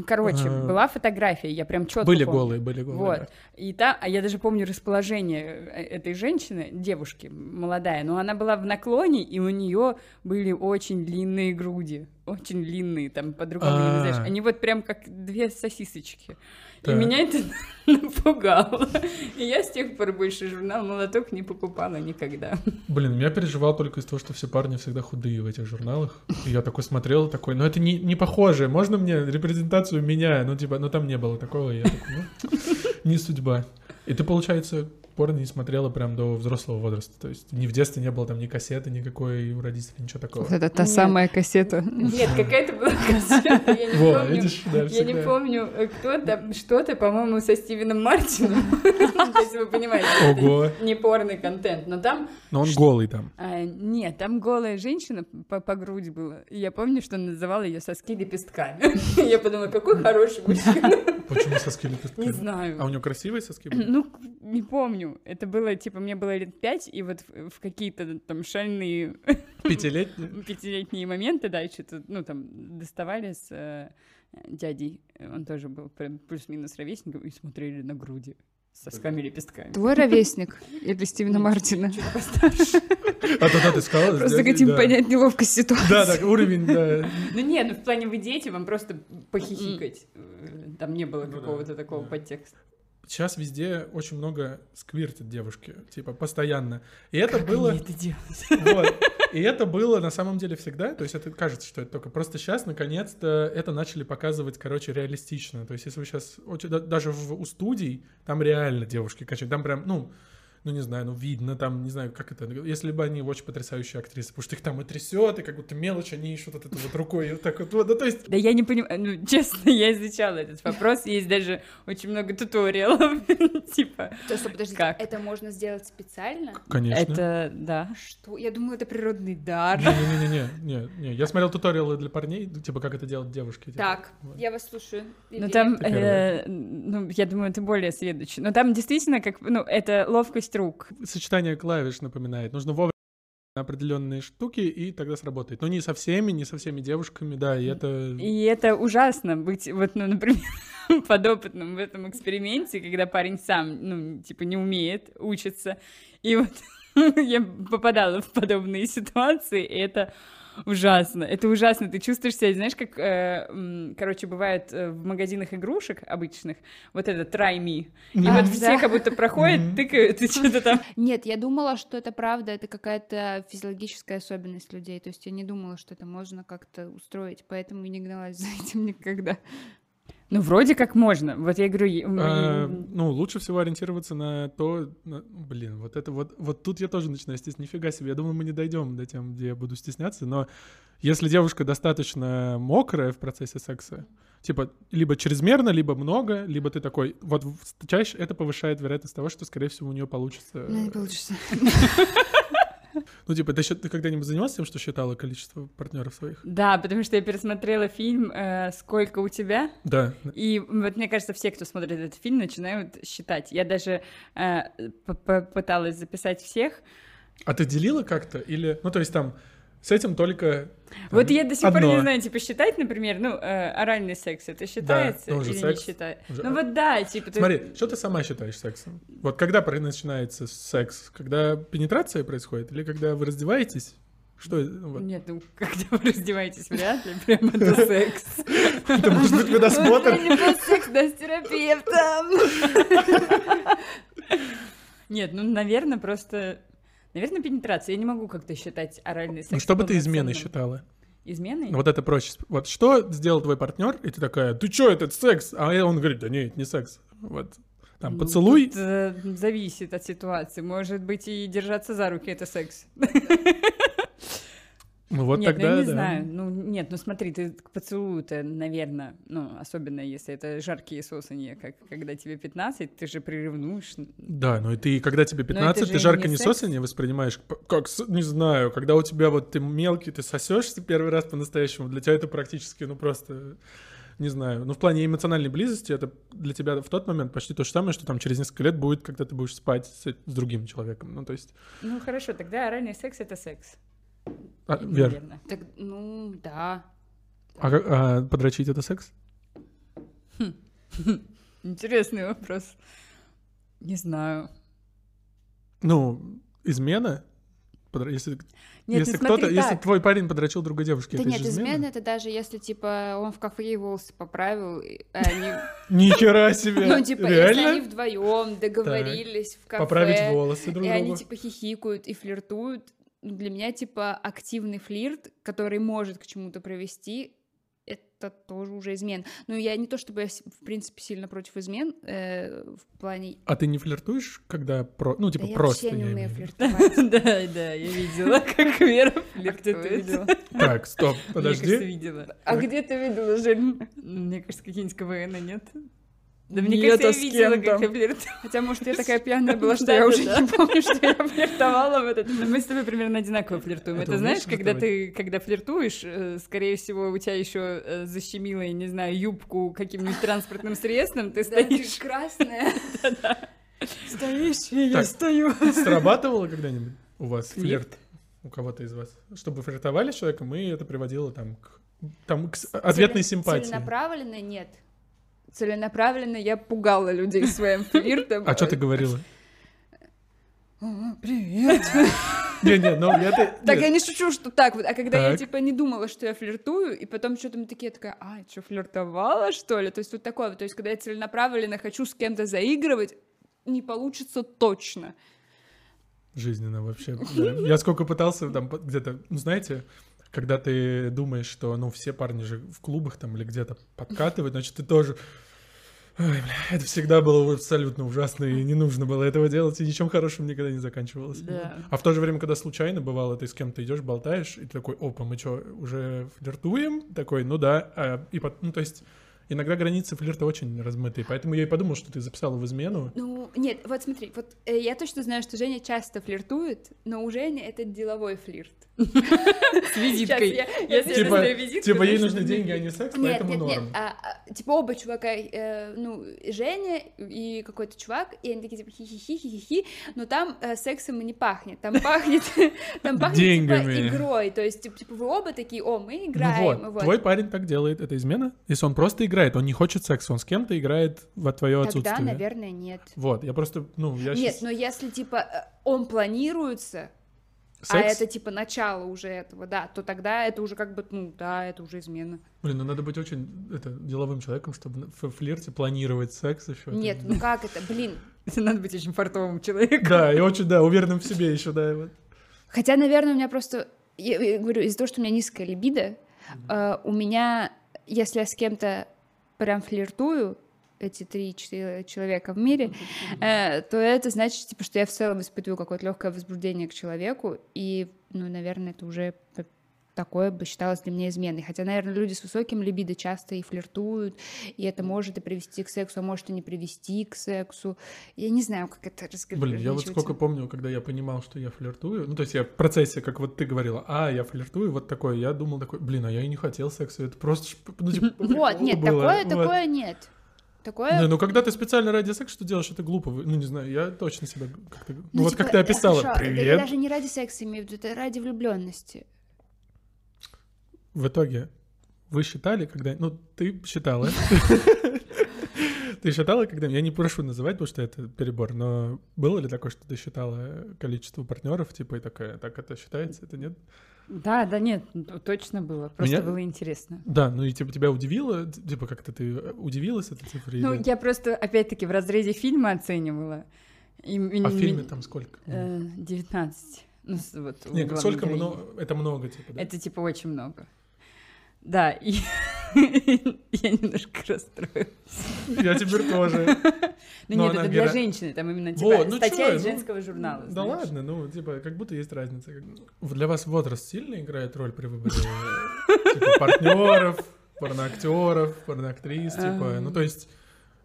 короче, Ага. была фотография, я прям четко были помню. голые, были голые. Вот. да. И та, а я даже помню расположение э, этой женщины, девушки, молодая, но она была в наклоне, и у нее были очень длинные груди. Очень длинные, там по-другому не А. назовешь. Они вот прям как две сосисочки. И Так. меня это напугало. И я с тех пор больше журнал «Молоток» не покупала никогда. Блин, я переживал только из того, что все парни всегда худые в этих журналах. И я такой смотрел, такой, ну это не, не похоже, можно мне репрезентацию меня? Ну, типа, ну там не было такого, и я такой, ну, не судьба. И ты, получается, порно не смотрела прям до взрослого возраста. То есть ни в детстве не было там ни кассеты никакой у родителей, ничего такого. Вот это та Нет. самая кассета. Нет, какая-то была кассета, я не Во, помню. видишь, да, Я не помню, э, кто там, что-то, по-моему, со Стивеном Мартином. То есть вы понимаете, Ого. не порный контент, но там Но он голый там. А, нет, там голая женщина по, по грудь была. Я помню, что он называл ее соски лепестками. Я подумала, какой хороший мужчина. Почему соски лепестки? Не А у знаю. него красивые соски были? Ну, не помню. Это было, типа, мне было лет пять, и вот в в какие-то там шальные Пятилетние? пятилетние моменты, да, что-то, ну, там, доставали с э, дядей. Он тоже был плюс-минус ровесником, и смотрели на груди с сосками лепестками. Твой ровесник или Стивена Мартина? А то ты сказала. Просто хотим понять неловкость ситуации. Да, так, уровень, да. Ну нет, ну в плане вы дети, вам просто похихикать. Э, Там не было Ну какого-то такого подтекста. Сейчас везде очень много сквиртят девушки, типа, постоянно. И это было... Они это делают. Вот. И это было на самом деле всегда. То есть это кажется, что это только просто сейчас, наконец-то, это начали показывать, короче, реалистично. То есть если вы сейчас... Даже в, у студий там реально девушки качают. Там прям, ну, ну, не знаю, ну, видно там, не знаю, как это, если бы они очень потрясающие актрисы, потому что их там и трясет, и как будто мелочь, они ищут вот эту вот рукой, и вот так вот, вот, ну, то есть, Да я не понимаю, ну, честно, я изучала этот вопрос, есть даже очень много туториалов, типа, То есть, подождите, Как? это можно сделать специально? конечно. это, да. Что? Я думала, это природный дар. Не-не-не, не, не, я смотрел туториалы для парней, типа, как это делать девушки. типа. Так, я вас слушаю. Ну там, э, ну, я думаю, ты более следующий. Но там действительно, как, ну, это ловкость рук. Сочетание клавиш напоминает. Нужно вовремя на определенные штуки, и тогда сработает. Но не со всеми, не со всеми девушками, да, и это... И это ужасно быть, вот, ну, например, подопытным в этом эксперименте, когда парень сам, ну, типа, не умеет, учится. И вот я попадала в подобные ситуации, и это ужасно. Это ужасно. Ты чувствуешь себя, знаешь, как, э, короче, бывает э, в магазинах игрушек обычных, вот это try me. И А, вот все да. как будто проходят, тыкают, и что-то там. Нет, я думала, что это правда, это какая-то физиологическая особенность людей. То есть я не думала, что это можно как-то устроить, поэтому и не гналась за этим никогда. Ну, вроде как можно. Вот я говорю, А, ну, лучше всего ориентироваться на то, на- блин, вот это вот, вот тут я тоже начинаю стесняться, нифига себе, я думаю, мы не дойдем до тем, где я буду стесняться, но если девушка достаточно мокрая в процессе секса, типа, либо чрезмерно, либо много, либо ты такой, вот чаще это повышает вероятность того, что, скорее всего, у нее получится. Ну, не получится. Ну, типа, ты, счит- ты когда-нибудь занималась тем, что считала количество партнеров своих? Да, потому что я пересмотрела фильм э, «Сколько у тебя?» Да. И вот мне кажется, все, кто смотрит этот фильм, начинают считать. Я даже э, пыталась записать всех. А ты делила как-то? Или, ну, то есть там с этим только... там, вот я до сих пор не одно. знаю, типа, считать, например, ну, э, оральный секс, это считается ну, уже или секс, не считается? уже- Ну вот да, типа... ты- Смотри, что ты сама считаешь сексом? Вот когда начинается секс? Когда пенетрация происходит или когда вы раздеваетесь? Что это? Ну, вот. Нет, ну, когда вы раздеваетесь, вряд ли, прям это секс. Это может быть медосмотр? не был секс, да, с терапевтом. Нет, ну, наверное, просто... Наверное, пенетрация. Я не могу как-то считать оральный секс Ну, что бы ты полноценным. считала? Изменой? Вот это проще. Вот что сделал твой партнер, и ты такая, ты чё, этот секс? А он говорит, да нет, не секс. Вот. Там, Ну, поцелуй. тут, э, зависит от ситуации. Может быть, и держаться за руки это секс. Ну вот нет, тогда, ну, я не да. знаю. Ну, нет, ну смотри, ты к поцелую-то, наверное, ну, особенно если это жаркие сосанья, как когда тебе 15, ты же приревнуешь. Да, ну и ты, когда тебе 15, же ты жарко не не секс. сосание воспринимаешь, как, не знаю, когда у тебя вот ты мелкий, ты сосешься первый раз по-настоящему, для тебя это практически, ну просто, не знаю, ну в плане эмоциональной близости это для тебя в тот момент почти то же самое, что там через несколько лет будет, когда ты будешь спать с, с другим человеком, ну то есть, Ну, хорошо, тогда оральный секс — это секс. А, Вер, наверное. Так, ну, да. а, а подрочить это секс? Интересный вопрос. Не знаю. Ну, измена? Подр- Если, Нет, если ну кто-то, смотри если твой парень подрочил другой девушке, Да это нет, же измена? измена это даже если, типа, он в кафе волосы поправил, и они... Нихера себе! Ну, типа, если они вдвоем договорились в кафе, Поправить волосы друг и они, типа, хихикают и флиртуют, для меня, типа, активный флирт, который может к чему-то привести, это тоже уже измен. Ну, я не то чтобы я, в принципе, сильно против измен, э, в плане... А ты не флиртуешь, когда про... Ну, типа, да просто я вообще не я умею флиртовать. Да, да, я видела, как Вера А где ты флиртует. видела? Так, стоп, подожди. видела. А где ты видела, Жень? Мне кажется, какие-нибудь КВН, нет? Да мне Нет, кажется, я видела, как ты флиртуешь. Хотя, может, я такая пьяная была, что я уже не помню, что я флиртовала в этот момент. Мы с тобой примерно одинаково флиртуем. Это знаешь, когда ты, когда флиртуешь, э, скорее всего, у тебя еще э, защемило, я не знаю, юбку каким-нибудь транспортным средством, ты стоишь. красная. Стоишь, и Так. стою. Срабатывало когда-нибудь у вас флирт? У кого-то из вас? Чтобы флиртовали с человеком, и это приводило там к, там, к ответной симпатии. Целенаправленно нет. Целенаправленно я пугала людей своим флиртом. А что ты говорила? Привет. Не-не, ну я... Так я не шучу, что так вот. А когда я типа не думала, что я флиртую, и потом что-то мы такие, такая, а, что, флиртовала, что ли? То есть вот такое вот. То есть когда я целенаправленно хочу с кем-то заигрывать, не получится точно. Жизненно вообще. Я сколько пытался там где-то, ну знаете, когда ты думаешь, что, ну, все парни же в клубах там или где-то подкатывают, значит, ты тоже... Ой, бля, это всегда было абсолютно ужасно, и не нужно было этого делать, и ничем хорошим никогда не заканчивалось. Да. А в то же время, когда случайно бывало, ты с кем-то идешь, болтаешь, и ты такой, опа, мы что, уже флиртуем? Такой, ну да. А, и ну, то есть, иногда границы флирта очень размытые, поэтому я и подумал, что ты записала в измену. Ну, нет, вот смотри, вот э, я точно знаю, что Женя часто флиртует, но у Жени это деловой флирт. С визиткой. Типа, типа ей нужны деньги, а не секс, поэтому норм. а, а, типа оба чувака, э, ну, Женя и какой-то чувак, и они такие, типа, хи-хи-хи, хи-хи-хи, но там э, сексом и не пахнет, там пахнет, там пахнет, типа, игрой, то есть, типа, вы оба такие, о, мы Ну играем, твой парень так делает, это измена? Если он просто играет, он не хочет секса, он с кем-то играет во твое Тогда, отсутствие. наверное, нет. Вот, я просто, ну, я Нет, но если, типа, э, он планируется, а Секс? это, типа, начало уже этого, да, то тогда это уже как бы, ну, да, это уже измена. Блин, ну надо быть очень это, деловым человеком, чтобы в флирте планировать секс еще. Нет, ну как это, блин. Это надо быть очень фартовым человеком. Да, и очень, да, уверенным в себе еще, да. вот. Хотя, наверное, у меня просто, я, я говорю, из-за того, что у меня низкая либидо, э, у меня, если я с кем-то прям флиртую, эти три-четыре человека в мире, э, то это значит, типа, что я в целом испытываю какое-то легкое возбуждение к человеку, и, ну, наверное, это уже такое бы считалось для меня изменой. Хотя, наверное, люди с высоким либидо часто и флиртуют, и это может и привести к сексу, а может и не привести к сексу. Я не знаю, как это рассказать. Блин, я вот сколько помню, когда я понимал, что я флиртую, ну, то есть я в процессе, как вот ты говорила, а, я флиртую, вот такое, я думал такой, блин, а я и не хотел секса, это просто, ну, типа, Вот, нет, такое, такое нет. Такое... Не, ну когда ты специально ради секса что делаешь, это глупо. Ну не знаю, я точно себя как-то. Ну, Ну, вот типа, как ты э, описала. хорошо, это Привет. даже не ради секса имею в виду, это ради влюбленности. В итоге вы считали, когда. Ну, ты считала. Ты считала, когда... Я не прошу называть, потому что это перебор, но было ли такое, что ты считала количество партнеров, типа, и такая, так это считается, это нет? Да, да, нет, ну, точно было. Просто Меня- было интересно. Да, ну и типа тебя удивило, типа как-то ты удивилась этой цифре? Ну, или- я просто, опять-таки, в разрезе фильма оценивала. И А в фильме там сколько? э, 19. Ну, с- вот, у Не, главной сколько много, это много, типа, да? Это типа очень много. Да, и я немножко расстроилась. Я теперь тоже. Ну нет, это для женщины, там именно типа ну статья из ну, женского журнала. Да ладно, ну, типа, как будто есть разница. Для вас возраст сильно играет роль при выборе типа, партнеров, порноактеров, порноактрис, типа, ну, то есть...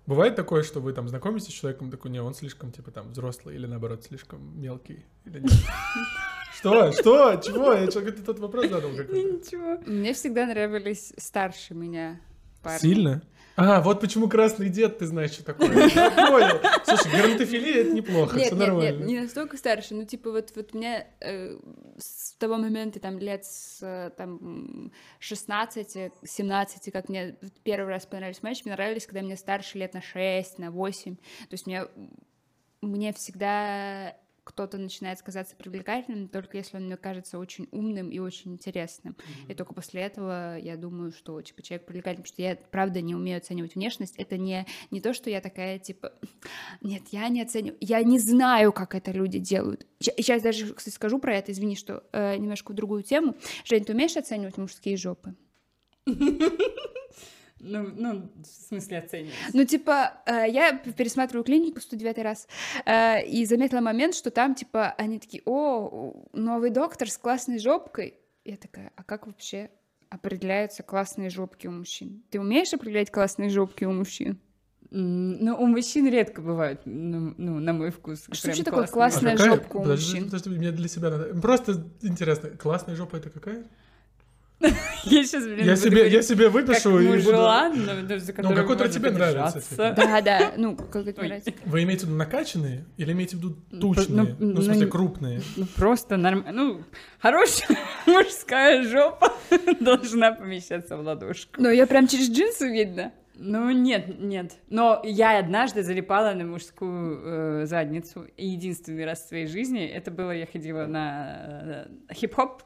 Бывает такое, что вы там знакомитесь с человеком, такой, не, он слишком, типа, там, взрослый или, наоборот, слишком мелкий, или нет? Что? Что? Чего? Я ты тот вопрос задал какой-то? Ничего. Мне всегда нравились старше меня парни. Сильно? А, вот почему красный дед, ты знаешь, что такое. Я понял. Слушай, геронтофилия — это неплохо, Нет, все нет, нормально. нет, не настолько старше, ну, типа, вот, вот мне э, с того момента, там, лет с, э, там, 16-17, как мне первый раз понравились мальчики, мне нравились, когда мне старше лет на 6, на 8, то есть мне, мне всегда кто-то начинает казаться привлекательным, только если он мне кажется очень умным и очень интересным. И только после этого я думаю, что типа человек привлекательный, потому что я правда не умею оценивать внешность. Это не, не то, что я такая, типа, нет, я не оцениваю, я не знаю, как это люди делают. Сейчас даже, кстати, скажу про это, извини, что э, немножко в другую тему. Жень, ты умеешь оценивать мужские жопы? Ну, ну, в смысле оценивать. Ну, типа, э, я пересматриваю клинику 109 раз э, и заметила момент, что там, типа, они такие, о, новый доктор с классной жопкой. Я такая, а как вообще определяются классные жопки у мужчин? Ты умеешь определять классные жопки у мужчин? Ну, у мужчин редко бывают, ну, ну, на мой вкус. Что прям вообще такое классная какая- жопка у подожди, мужчин? Подожди, мне для себя надо. Просто интересно, классная жопа это какая? Я сейчас, блин, Я себе, я говорить, себе как выпишу и буду... мужлан, но за Ну, какой-то можно тебе нравится. Да, да, ну, как это Ой. нравится. Вы имеете в виду накачанные или имеете в виду Ну, тучные? ну, Ну, в смысле, ну, крупные. Ну, просто нормально. Ну, хорошая мужская жопа должна помещаться в ладошку. Но ее прям через джинсы видно. Ну, нет, нет. Но я однажды залипала на мужскую э, задницу. И единственный раз в своей жизни это было, я ходила на э, хип-хоп,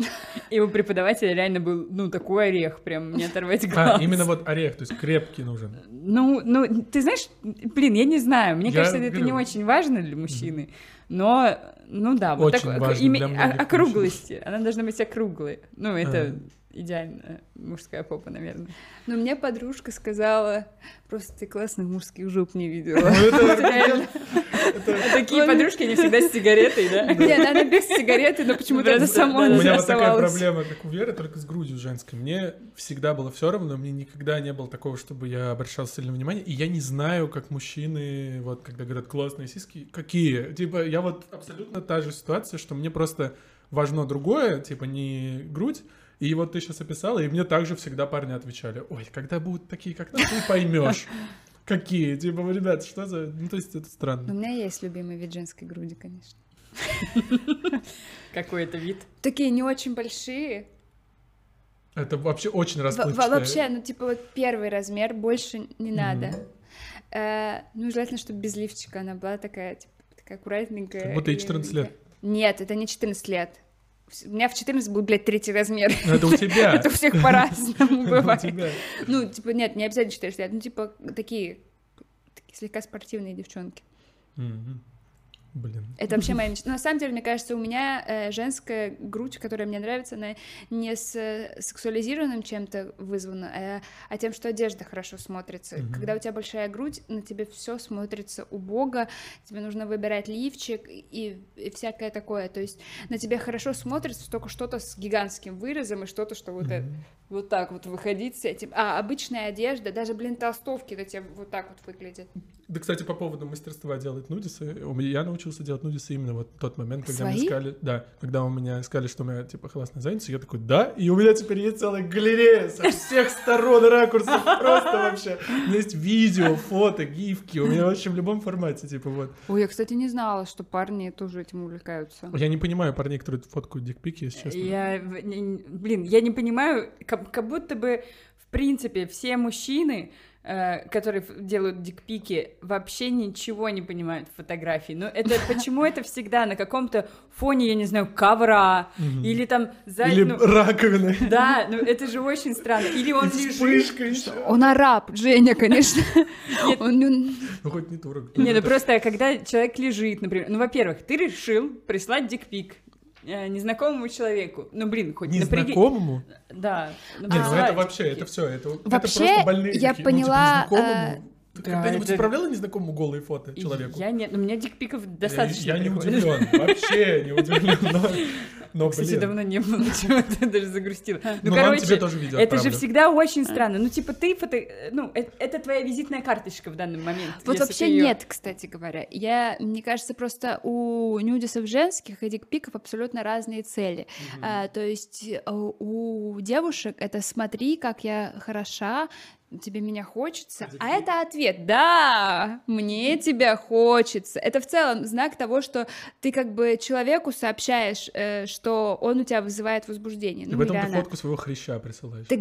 и у преподавателя реально был, ну, такой орех, прям не оторвать глаз. А, именно вот орех, то есть крепкий нужен. Ну, ну, ты знаешь, блин, я не знаю. Мне Я кажется, это говорю. не очень важно для мужчины. Но, ну да, вот Очень такой- важно име- для многих округлости. Она должна быть округлой. Ну, это А. идеальная мужская попа, наверное. Но мне подружка сказала, просто ты классных мужских жоп не видела. Ну. А такие подружки, они всегда с сигаретой, да? Нет, она без сигареты, но почему-то это само У меня вот такая проблема, как у Веры, только с грудью женской. Мне всегда было все равно, мне никогда не было такого, чтобы я обращал сильное внимание. И я не знаю, как мужчины, вот когда говорят классные сиськи, какие. Типа, я вот абсолютно та же ситуация, что мне просто важно другое, типа не грудь. И вот ты сейчас описала, и мне также всегда парни отвечали, ой, когда будут такие, как ты, ты поймешь. Какие? Типа, ребят, что за... Ну, то есть это У странно. меня есть любимый вид женской груди, конечно. Какой это вид? Такие не очень большие. Это вообще очень расплывчатое. Вообще, ну типа вот первый размер, больше не надо. Э, Ну, желательно, чтобы без лифчика она была такая, типа, такая аккуратненькая. Как будто ей и 14 лет. Нет, это не 14 лет. У меня в 14 будет, блядь, третий размер. Ну, Это у тебя. Это у всех по-разному бывает. Ну, типа, нет, не обязательно 14 лет. Ну, типа, такие, такие слегка спортивные девчонки. Блин. Это вообще моя мечта. Но на самом деле, мне кажется, у меня э, женская грудь, которая мне нравится, она не с э, сексуализированным чем-то вызвана, а, а тем, что одежда хорошо смотрится. Мгм. Когда у тебя большая грудь, на тебе все смотрится убого, тебе нужно выбирать лифчик и, и всякое такое. То есть на тебе хорошо смотрится только что-то с гигантским вырезом и что-то, что вот, это, Мгм. Вот так вот выходить с этим. А обычная одежда, даже, блин, толстовки на тебе вот так вот выглядят. Да, кстати, по поводу мастерства делать нудисы, у меня- я научился делать нудисы именно вот в тот момент, когда мне Свои? сказали, да, когда у меня сказали, что у меня типа классная задница, я такой, да, и у меня теперь есть целая галерея со всех сторон ракурсов, просто вообще. У меня есть видео, фото, гифки, у меня вообще в любом формате, типа вот. Ой, я, кстати, не знала, что парни тоже этим увлекаются. Я не понимаю парней, которые фоткают дикпики, если честно. Я, блин, я не понимаю, как, как будто бы, в принципе, все мужчины, э, которые делают дикпики, вообще ничего не понимают в фотографии. Но это почему это всегда на каком-то фоне, я не знаю, ковра или там за- Или ну, раковины. Да, ну это же очень странно. Или он И лежит. вспышка еще. Он араб, Женя, конечно. Он- он- Ну, хоть не турок. Не, ну просто когда человек лежит, например, ну, во-первых, ты решил прислать дикпик. Э, незнакомому человеку. Ну, блин, хоть напряги... Незнакомому? Да. ну, Не, ну это вообще, такие. это все, это, это Вообще, просто больные я такие. Ну, типа, поняла, незнакомому. Ты да, когда-нибудь это- отправляла незнакомому голые фото человеку? Я нет, у меня дикпиков Я- достаточно Я, не приходит. удивлен, вообще не удивлен, но, но Кстати, блин. давно не было, чего-то даже загрустила. Ну, Ну, ладно, тебе короче, тоже видео это же отправлю. всегда очень странно. Ну, типа, ты фото... Ну, э- это твоя визитная карточка в данный момент. Вот вообще ты её- нет, кстати говоря. Я, мне кажется, просто у нюдисов женских и дикпиков абсолютно разные цели. А, то есть э, у девушек это смотри, как я хороша, тебе меня хочется, а это ответ, да, мне тебя хочется. Это в целом знак того, что ты как бы человеку сообщаешь, э, что он у тебя вызывает возбуждение. И Ну, потом ты она. фотку своего хряща присылаешь. Так,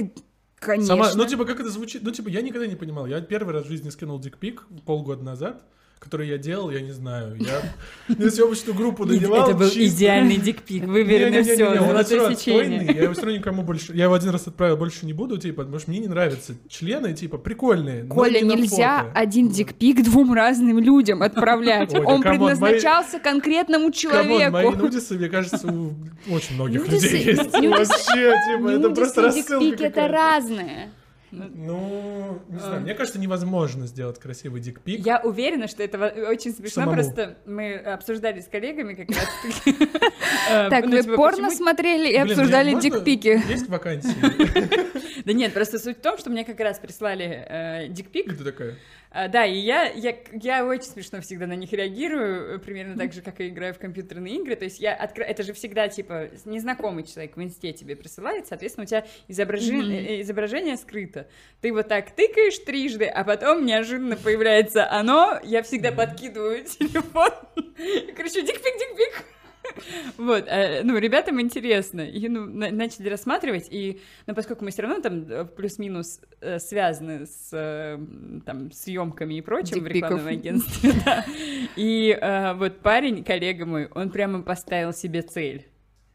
конечно. Сама, ну, типа, как это звучит? Ну, типа, я никогда не понимал. Я первый раз в жизни скинул дикпик полгода назад, который я делал, я не знаю. Я на съемочную группу надевал. Это был идеальный dick pic, выверено Не-не-не-не, все, золотое сечение. Я его все равно никому больше... Я его один раз отправил, больше не буду, типа, потому что мне не нравятся члены, типа, прикольные, Коля, нельзя один dick pic двум разным людям отправлять. Он предназначался конкретному Come on, человеку. мои nudes ы, мне кажется, у очень многих людей есть. Вообще, типа, это Nudes ы просто и рассылка это разные. Ну, не знаю, мне кажется, невозможно сделать красивый dick pic. Я уверена, что это очень смешно, Самому. просто мы обсуждали с коллегами как раз Так, ну, вы типа, порно смотрели и обсуждали дикпики? Есть вакансии? Да нет, просто суть в том, что мне как раз прислали э, И дикпик. ты такая, А, да, и я, я, я очень смешно всегда на них реагирую, э, примерно так же, как и играю в компьютерные игры. То есть я откры... это же всегда, типа, незнакомый человек в инсте тебе присылает, соответственно, у тебя изображи- э, изображение скрыто. Ты вот так тыкаешь трижды, а потом неожиданно появляется оно, я всегда подкидываю телефон и кричу «Дикпик, дикпик!» Вот, э, ну, ребятам интересно, и, ну, на- начали рассматривать, и, ну, поскольку мы все равно там э, плюс-минус э, связаны с, там, съемками и прочим в рекламном агентстве, да, и вот парень, коллега мой, он прямо поставил себе цель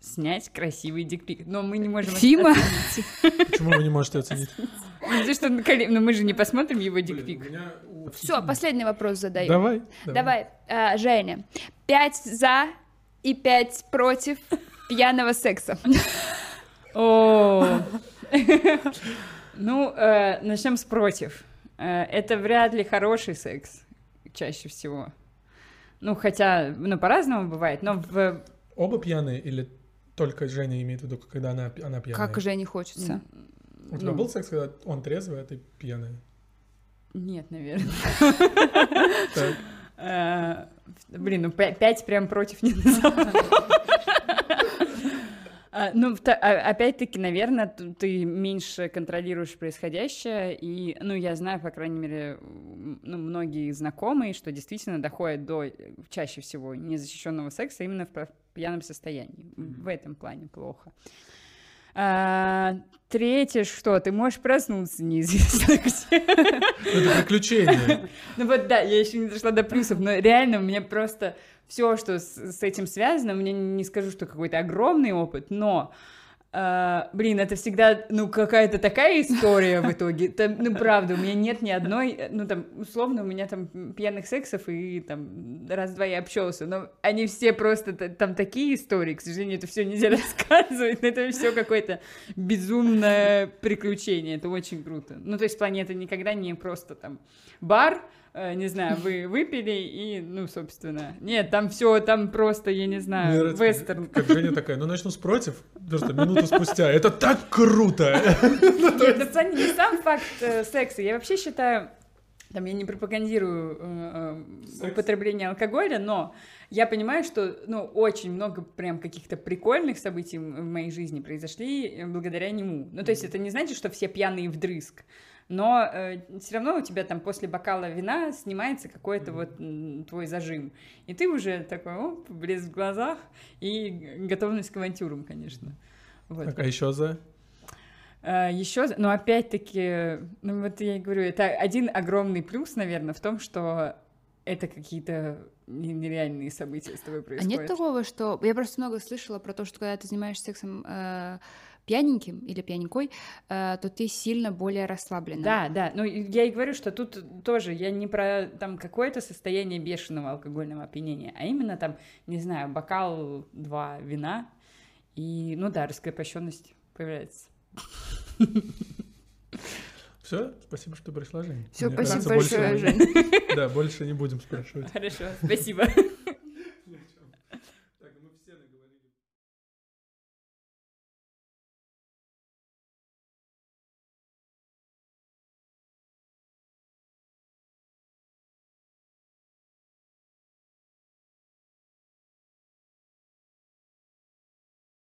снять красивый дикпик, но мы не можем Фима? оценить. почему вы не можете оценить? Ну, потому что, ну, ну, мы же не посмотрим его дикпик. Все, последний вопрос задаю. Давай. Давай, а, Женя. Пять за и пять против пьяного секса. О, ну, начнем с против. Э, Это вряд ли хороший секс, чаще всего. Ну, хотя, ну, по-разному бывает, но в... Оба пьяные или только Женя имеет в виду, когда она, она пьяная? Как Жене хочется. У тебя ну. был секс, когда он трезвый, а ты пьяная? Нет, наверное. Э, Блин, ну, пя- пять прям против не назову. А, Ну, а- опять-таки, наверное, ты меньше контролируешь происходящее, и, ну, я знаю, по крайней мере, ну, многие знакомые, что действительно доходит до э, чаще всего незащищенного секса именно в пьяном состоянии. В этом плане плохо. А, Третье, что ты можешь проснуться неизвестно где. Ну, Это приключение. Ну вот да, я еще не дошла до плюсов, но реально у меня просто все, что с, с этим связано, меня не скажу, что какой-то огромный опыт, но э, блин, это всегда, ну, какая-то такая история в итоге. Там, ну, правда, у меня нет ни одной, ну, там, условно, у меня там пьяных сексов и там раз-два я общался, но они все просто, там такие истории, к сожалению, это все нельзя рассказывать, но это все какое-то безумное приключение, это очень круто. Ну, то есть в никогда не просто там бар, не знаю, вы выпили и, ну, собственно, нет, там все, там просто, я не Мне знаю, нравится, вестерн. Как Женя такая, ну начну с против, просто минуту спустя. Это так круто! Нет, это не сам факт э, секса. Я вообще считаю, там я не пропагандирую э, э, употребление алкоголя, но я понимаю, что ну очень много прям каких-то прикольных событий в моей жизни произошли э, благодаря нему. Ну то есть это не значит, что все пьяные вдрызг. Но все равно у тебя там после бокала вина снимается какой-то вот твой зажим. И ты уже такой, оп, блеск в глазах и готовность к авантюрам, конечно. Вот. Так, а еще за? Еще, но опять-таки, ну вот я и говорю, это один огромный плюс, наверное, в том, что это какие-то не- нереальные события с тобой А происходят. нет такого, что... Я просто много слышала про то, что когда ты занимаешься сексом э, пьяненьким или пьяненькой, э, то ты сильно более расслаблена. Да, да. Ну, я и говорю, что тут тоже я не про там какое-то состояние бешеного алкогольного опьянения, а именно там, не знаю, бокал два вина, И, ну да, раскрепощенность появляется. Все, спасибо, что пришла, Жень. Все, спасибо кажется, больше- большое, Жень. Да, больше не будем спрашивать. Хорошо, спасибо.